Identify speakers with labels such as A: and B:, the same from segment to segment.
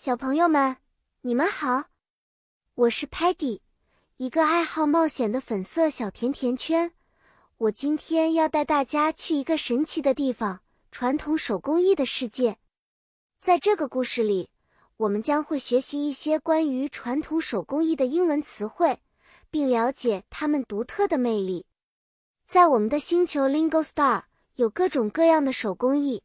A: 小朋友们，你们好，我是 Peggy，一个爱好冒险的粉色小甜甜圈。我今天要带大家去一个神奇的地方——传统手工艺的世界。在这个故事里，我们将会学习一些关于传统手工艺的英文词汇，并了解它们独特的魅力。在我们的星球 Lingo Star，有各种各样的手工艺，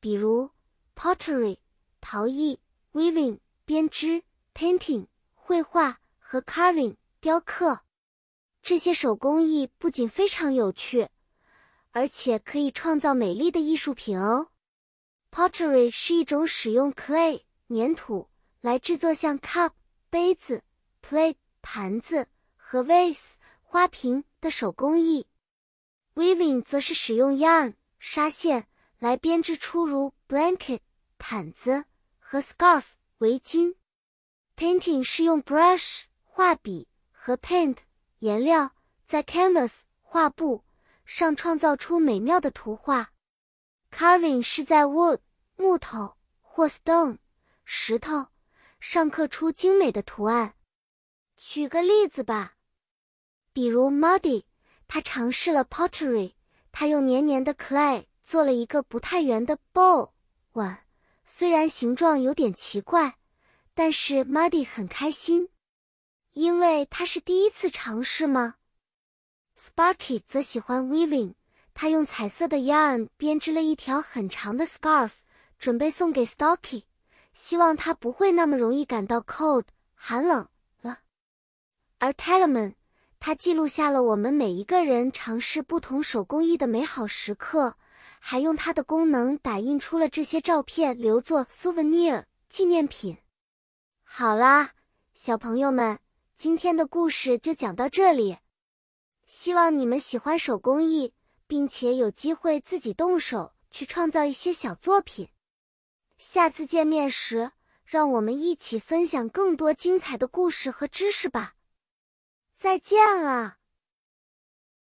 A: 比如 pottery 陶艺。Weaving 编织，Painting 绘画和 Carving 雕刻，这些手工艺不仅非常有趣，而且可以创造美丽的艺术品哦。Pottery 是一种使用 clay 粘土来制作像 cup 杯子、plate 盘子和 vase 花瓶的手工艺。Weaving 则是使用 yarn 纱线来编织出如 blanket 毯子。和 scarf 围巾，painting 是用 brush 画笔和 paint 颜料在 canvas 画布上创造出美妙的图画，carving 是在 wood 木头或 stone 石头上刻出精美的图案。举个例子吧，比如 Muddy，他尝试了 pottery，他用黏黏的 clay 做了一个不太圆的 bowl 碗。虽然形状有点奇怪，但是 Muddy 很开心，因为他是第一次尝试吗？Sparky 则喜欢 weaving，他用彩色的 yarn 编织了一条很长的 scarf，准备送给 Stocky，希望他不会那么容易感到 cold 寒冷了。而 Talman，他记录下了我们每一个人尝试不同手工艺的美好时刻。还用它的功能打印出了这些照片，留作 souvenir 纪念品。好啦，小朋友们，今天的故事就讲到这里。希望你们喜欢手工艺，并且有机会自己动手去创造一些小作品。下次见面时，让我们一起分享更多精彩的故事和知识吧。再见了。